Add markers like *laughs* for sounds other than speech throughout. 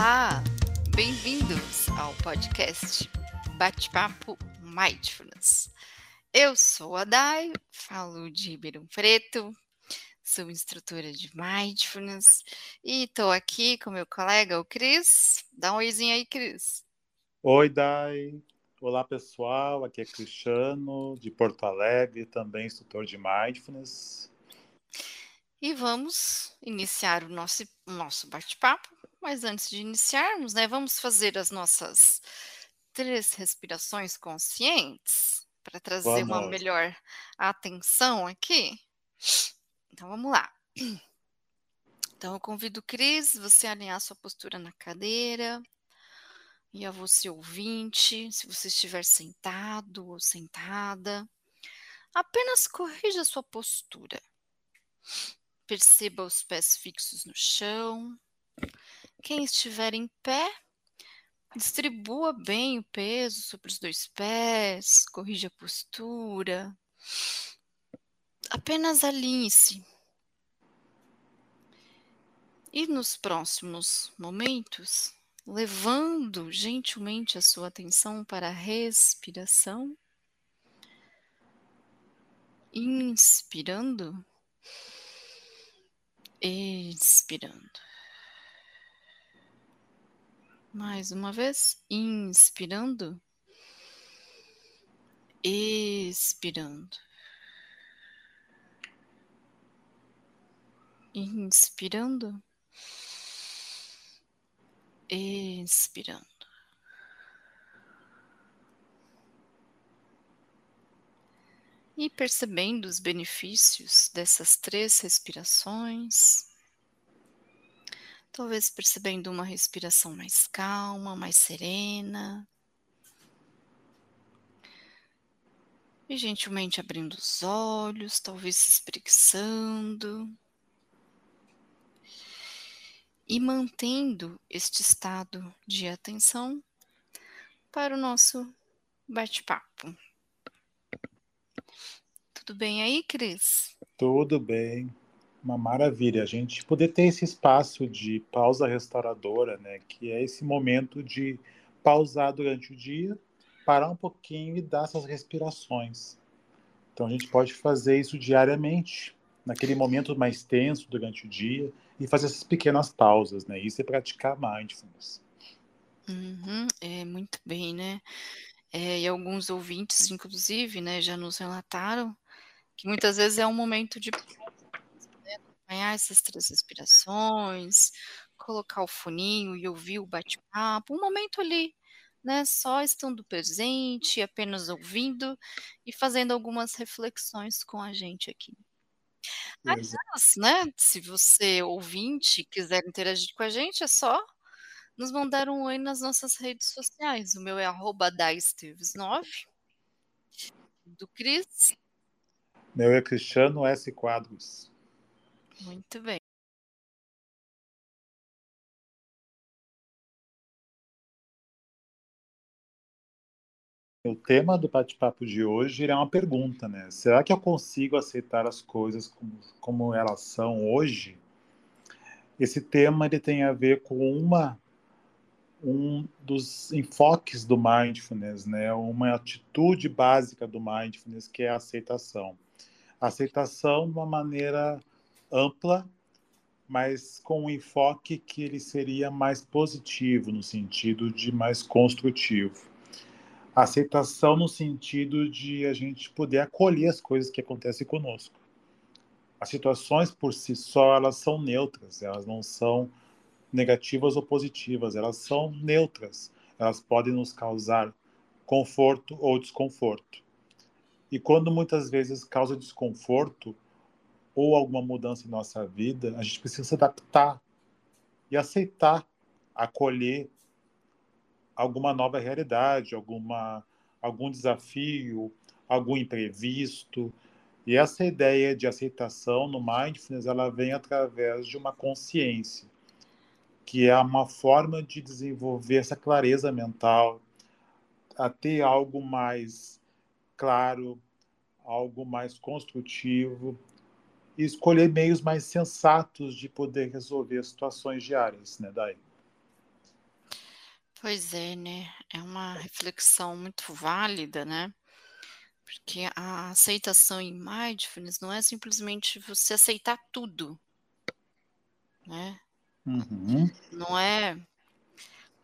Olá, bem-vindos ao podcast Bate-Papo Mindfulness. Eu sou a Dai, falo de Ribeirão Preto, sou instrutora de Mindfulness e estou aqui com meu colega, o Cris. Dá um oizinho aí, Cris. Oi, Dai. Olá, pessoal. Aqui é Cristiano, de Porto Alegre, também instrutor de Mindfulness. E vamos iniciar o nosso, nosso bate-papo. Mas antes de iniciarmos, né, vamos fazer as nossas três respirações conscientes para trazer vamos. uma melhor atenção aqui. Então vamos lá. Então eu convido o Cris, você alinhar sua postura na cadeira. E a você ouvinte, se você estiver sentado ou sentada, apenas corrija sua postura. Perceba os pés fixos no chão. Quem estiver em pé, distribua bem o peso sobre os dois pés, corrija a postura. Apenas alinhe-se. E nos próximos momentos, levando gentilmente a sua atenção para a respiração, inspirando expirando. Mais uma vez, inspirando, expirando. Inspirando, expirando. e percebendo os benefícios dessas três respirações. Talvez percebendo uma respiração mais calma, mais serena. E gentilmente abrindo os olhos, talvez se espreguiçando. E mantendo este estado de atenção para o nosso bate-papo. Tudo bem aí, Cris? Tudo bem. Uma maravilha a gente poder ter esse espaço de pausa restauradora, né? Que é esse momento de pausar durante o dia, parar um pouquinho e dar essas respirações. Então a gente pode fazer isso diariamente, naquele momento mais tenso durante o dia, e fazer essas pequenas pausas, né? Isso é praticar mindfulness. Uhum, é muito bem, né? É, e alguns ouvintes, inclusive, né, já nos relataram que muitas vezes é um momento de acompanhar essas três respirações, colocar o foninho e ouvir o bate-papo, um momento ali, né, só estando presente, apenas ouvindo e fazendo algumas reflexões com a gente aqui. Aliás, né, se você ouvinte quiser interagir com a gente, é só nos mandar um oi nas nossas redes sociais. O meu é arroba 9 do Cris meu é Cristiano S. Quadros. Muito bem. O tema do bate-papo de hoje é uma pergunta, né? Será que eu consigo aceitar as coisas como, como elas são hoje? Esse tema ele tem a ver com uma um dos enfoques do mindfulness, né? Uma atitude básica do mindfulness que é a aceitação aceitação de uma maneira ampla, mas com um enfoque que ele seria mais positivo, no sentido de mais construtivo. Aceitação no sentido de a gente poder acolher as coisas que acontecem conosco. As situações por si só, elas são neutras, elas não são negativas ou positivas, elas são neutras. Elas podem nos causar conforto ou desconforto. E quando muitas vezes causa desconforto ou alguma mudança em nossa vida, a gente precisa se adaptar e aceitar, acolher alguma nova realidade, alguma algum desafio, algum imprevisto. E essa ideia de aceitação no mindfulness, ela vem através de uma consciência, que é uma forma de desenvolver essa clareza mental, a ter algo mais claro, algo mais construtivo e escolher meios mais sensatos de poder resolver situações diárias, né, Dai? Pois é, né, é uma reflexão muito válida, né, porque a aceitação em mindfulness não é simplesmente você aceitar tudo. Né. Uhum. Não é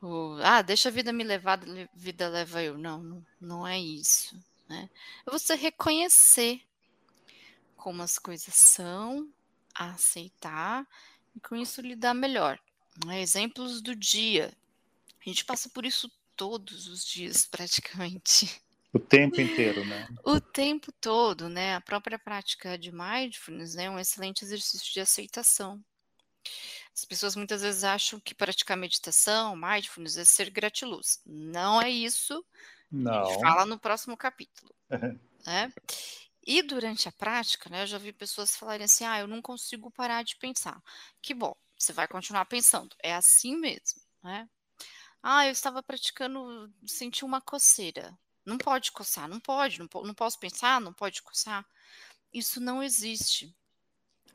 o "Ah, deixa a vida me levar, le vida leva eu", não, não é isso, né. É você reconhecer como as coisas são, aceitar e com isso lidar melhor, né. Exemplos do dia, a gente passa por isso todos os dias *laughs* praticamente. O tempo inteiro, né. O tempo todo, né, a própria prática de mindfulness é um excelente exercício de aceitação. As pessoas muitas vezes acham que praticar meditação, mindfulness é ser gratiluz, não é isso, a gente Não. fala no próximo capítulo, *laughs* né. E durante a prática, né, eu já vi pessoas falarem assim: "Ah, eu não consigo parar de pensar", que bom, você vai continuar pensando, é assim mesmo, né. "Ah, eu estava praticando, senti uma coceira", não pode coçar, não pode, não não posso pensar, não pode coçar, isso não existe.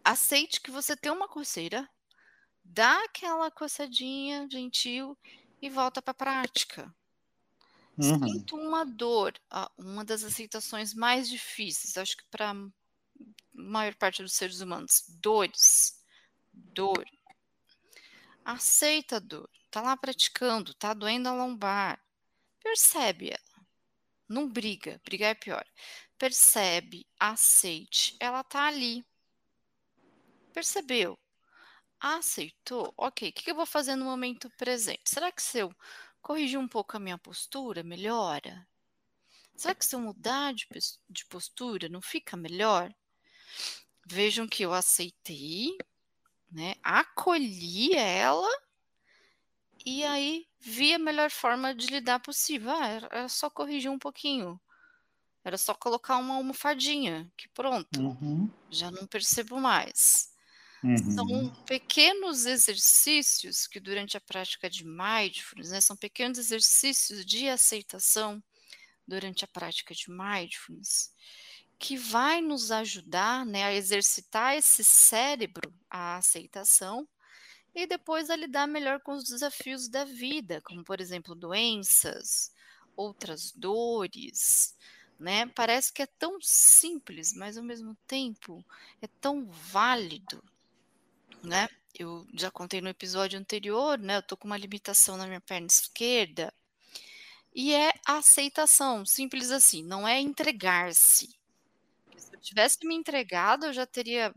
Aceite que você tem uma coceira, dá aquela coçadinha gentil e volta para prática. Uhum. Sinto uma dor, uma das aceitações mais difíceis, acho que pra maior parte dos seres humanos, dores, dor. Aceita a dor, tá lá praticando, tá doendo a lombar, percebe ela, não briga, brigar é pior, percebe, aceite, ela tá ali. Percebeu, aceitou, ok, que que eu vou fazer no momento presente? Será que se eu corrigir um pouco a minha postura melhora? Será que se eu mudar de de postura não fica melhor? Vejam que eu aceitei, né, acolhi ela e aí vi a melhor forma de lidar possível, ah, era era só corrigir um pouquinho, era só colocar uma almofadinha, que pronto, Uhum. já não percebo mais. Uhum. São pequenos exercícios que durante a prática de mindfulness, né, são pequenos exercícios de aceitação, durante a prática de mindfulness, que vai nos ajudar, né, a exercitar esse cérebro, a aceitação, e depois a lidar melhor com os desafios da vida, como por exemplo doenças, outras dores, né, parece que é tão simples, mas ao mesmo tempo é tão válido. Né, eu já contei no episódio anterior, né, eu tô com uma limitação na minha perna esquerda, e é aceitação, simples assim, não é entregar-se. Se eu tivesse me entregado eu já teria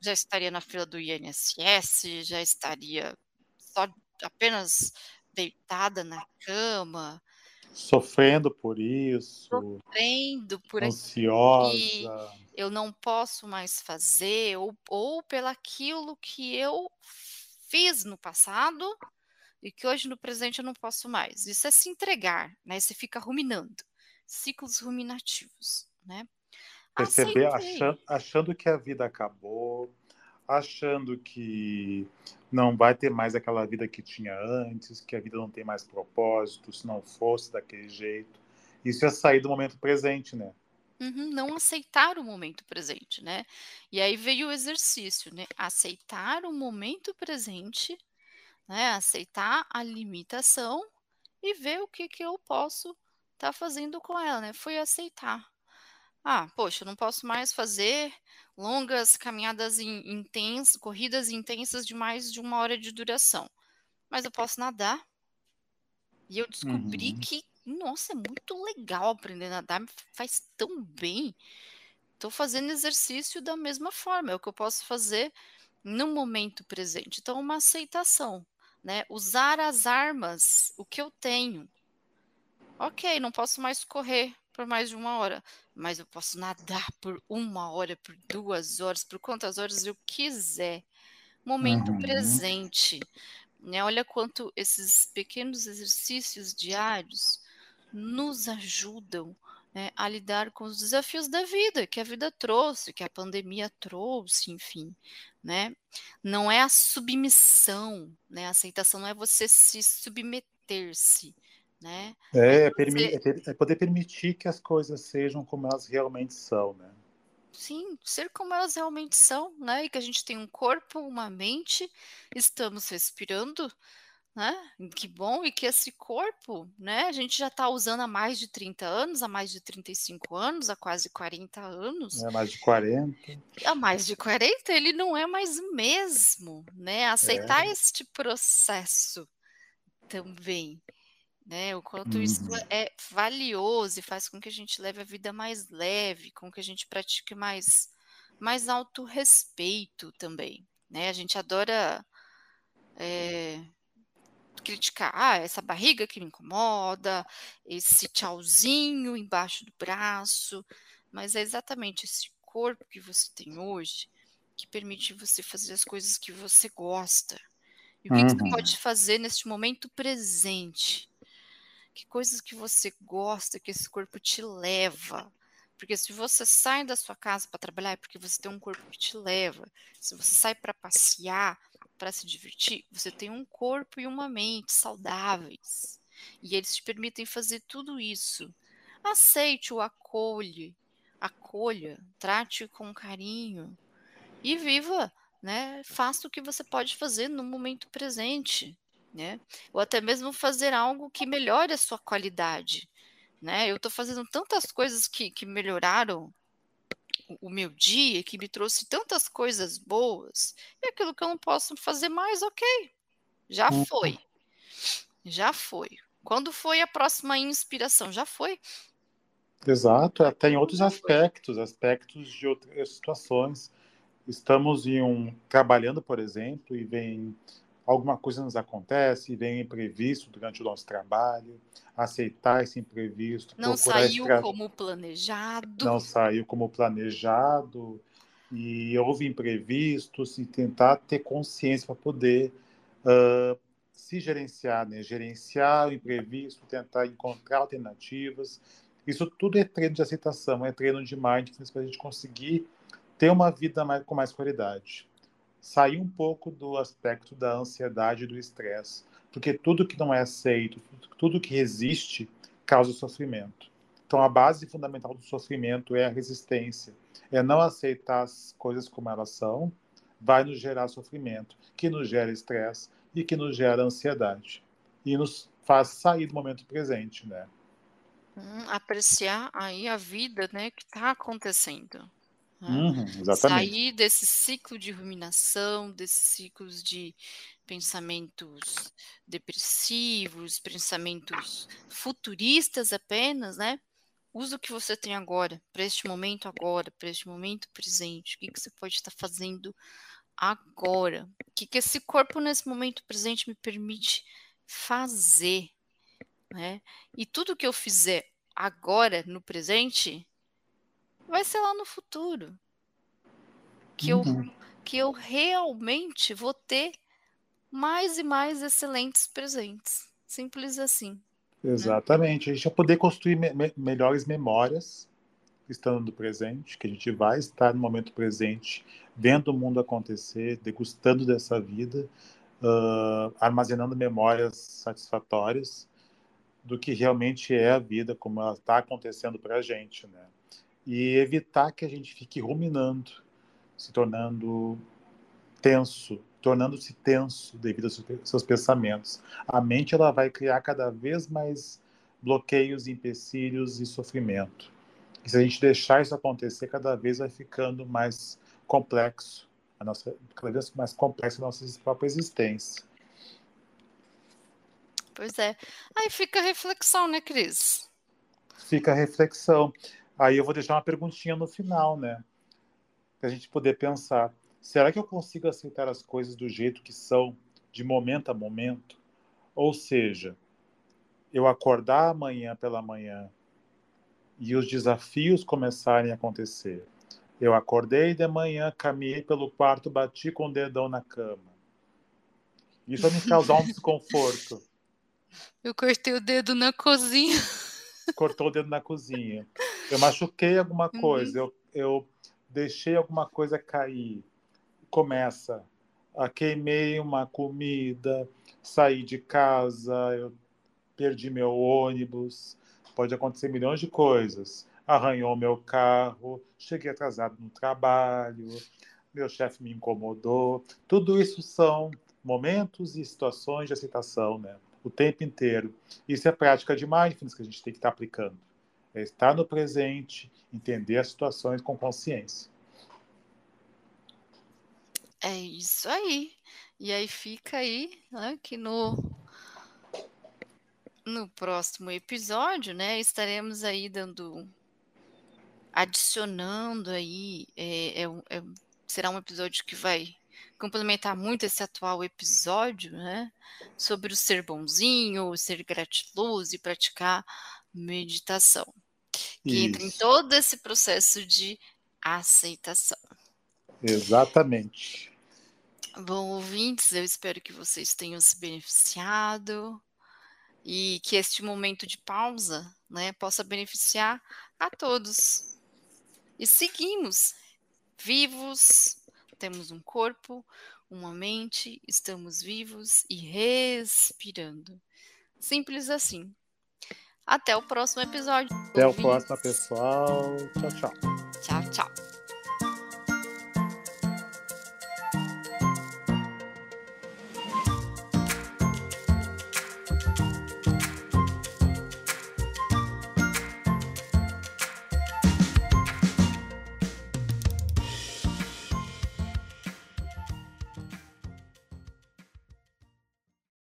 já estaria na fila do INSS, já estaria só apenas deitada na cama. Sofrendo por isso. Sofrendo por Ansiosa. que eu não posso mais fazer ou ou pelaquilo que eu fiz no passado, e que hoje no presente eu não posso mais, isso é se entregar, né, você fica ruminando, ciclos ruminativos, né. Perceber Aceitei. achan achando que a vida acabou, achando que não vai ter mais aquela vida que tinha antes, que a vida não tem mais propósito, se não fosse daquele jeito, isso é sair do momento presente, né. Uhum, não aceitar o momento presente, né. E aí veio o exercício, né, aceitar o momento presente, né, aceitar a limitação e ver o que que eu posso estar fazendo com ela, né, foi aceitar. Ah, poxa, eu não posso mais fazer longas caminhadas in intens corridas intensas de mais de 1 hora de duração, mas eu posso nadar. E eu descobri Uhum. que, nossa, é muito legal aprender a nadar, me faz tão bem. Tô fazendo exercício da mesma forma, é o que eu posso fazer no momento presente, então uma aceitação, né, usar as armas, o que eu tenho. Ok, não posso mais correr por mais de 1 hora, mas eu posso nadar por 1 hora, por 2 horas, por quantas horas eu quiser. Momento Uhum. presente, né, olha quanto esses pequenos exercícios diários nos ajudam, né, a lidar com os desafios da vida, que a vida trouxe, que a pandemia trouxe, enfim, né. Não é a submissão, né, a aceitação não é você se submeter-se, né, É, permi você é é poder permitir que as coisas sejam como elas realmente são, né. Sim, ser como elas realmente são, né, e que a gente tem um corpo, uma mente, estamos respirando, né? Que bom, e que esse corpo, né? A gente já está usando há mais de 30 anos, há mais de 35 anos, há quase 40 anos. É mais de 40. Há mais de 40, ele não é mais o mesmo, né? Aceitar é. este processo também, né? O quanto uhum. isso é valioso e faz com que a gente leve a vida mais leve, com que a gente pratique mais, mais autorrespeito também, né? A gente adora. É, criticar, ah, essa barriga que me incomoda, esse tchauzinho embaixo do braço, mas é exatamente esse corpo que você tem hoje que permite você fazer as coisas que você gosta. E o que, uhum. que você pode fazer neste momento presente? Que coisas que você gosta, que esse corpo te leva. Porque se você sai da sua casa para trabalhar, é porque você tem um corpo que te leva. Se você sai para passear, para se divertir, você tem um corpo e uma mente saudáveis. E eles te permitem fazer tudo isso. Aceite-o, acolhe, acolha, trate com carinho e viva, né? Faça o que você pode fazer no momento presente, né? Ou até mesmo fazer algo que melhore a sua qualidade, né? Eu estou fazendo tantas coisas que, que melhoraram o meu dia, que me trouxe tantas coisas boas, e aquilo que eu não posso fazer mais, ok, já uhum. foi. Já foi. Quando foi a próxima inspiração? Já foi. Exato, até em outros aspectos, aspectos de outras situações. Estamos em um trabalhando, por exemplo, e vem alguma coisa nos acontece, vem imprevisto durante o nosso trabalho, aceitar esse imprevisto. Não saiu estra... como planejado. Não saiu como planejado, e houve imprevistos, e tentar ter consciência para poder uh, se gerenciar, né? gerenciar o imprevisto, tentar encontrar alternativas. Isso tudo é treino de aceitação, é treino de mindfulness para a gente conseguir ter uma vida mais, com mais qualidade sair um pouco do aspecto da ansiedade e do estresse, porque tudo que não é aceito, tudo que resiste, causa sofrimento. Então, a base fundamental do sofrimento é a resistência, é não aceitar as coisas como elas são, vai nos gerar sofrimento, que nos gera estresse e que nos gera ansiedade e nos faz sair do momento presente, né? Hum, apreciar aí a vida, né, que está acontecendo. Né? Uhum. Sair desse ciclo de ruminação, desses ciclos de pensamentos depressivos, pensamentos futuristas apenas, né? Usa o que você tem agora, para este momento agora, para este momento presente. O que, que você pode estar fazendo agora? O que, que esse corpo nesse momento presente me permite fazer? Né? E tudo que eu fizer agora, no presente, vai ser lá no futuro. Que, uhum. eu, que eu realmente vou ter mais e mais excelentes presentes. Simples assim. Né? Exatamente. Né? A gente vai poder construir me me melhores memórias estando no presente, que a gente vai estar no momento presente, vendo o mundo acontecer, degustando dessa vida, uh, armazenando memórias satisfatórias do que realmente é a vida, como ela está acontecendo para a gente, né? E evitar que a gente fique ruminando, se tornando tenso, tornando-se tenso devido aos seus pensamentos. A mente ela vai criar cada vez mais bloqueios, empecilhos e sofrimento. E se a gente deixar isso acontecer, cada vez vai ficando mais complexo, a nossa, cada vez mais complexa a nossa própria existência. Pois é. Aí fica a reflexão, né, Cris? Fica a reflexão. Aí eu vou deixar uma perguntinha no final, né? Para a gente poder pensar: será que eu consigo aceitar as coisas do jeito que são, de momento a momento? Ou seja, eu acordar amanhã pela manhã e os desafios começarem a acontecer. Eu acordei de manhã, caminhei pelo quarto, bati com o dedão na cama. Isso vai me causar um *laughs* desconforto. Eu cortei o dedo na cozinha. Cortou o dedo na cozinha eu machuquei alguma uhum. coisa, uhum. eu, eu deixei alguma coisa cair, começa queimei uma comida, saí de casa, eu perdi meu ônibus, pode acontecer milhões de coisas. Arranhou meu carro, cheguei atrasado no trabalho, meu chefe me incomodou. Tudo isso são momentos e situações de aceitação, né? O tempo inteiro. Isso é prática de mindfulness que a gente tem que estar aplicando. É estar no presente, entender as situações com consciência. É isso aí. E aí fica aí, né, que no no próximo episódio, né, estaremos aí dando adicionando aí é, é, é, será um episódio que vai complementar muito esse atual episódio, né? Sobre o ser bonzinho, o ser gratiluz e praticar meditação. Que Isso. entra em todo esse processo de aceitação. Exatamente. Bom, ouvintes, eu espero que vocês tenham se beneficiado e que este momento de pausa né, possa beneficiar a todos. E seguimos vivos, temos um corpo, uma mente, estamos vivos e respirando. Simples assim. Até o próximo episódio. Até o próximo, pessoal. Tchau, tchau. Tchau, tchau.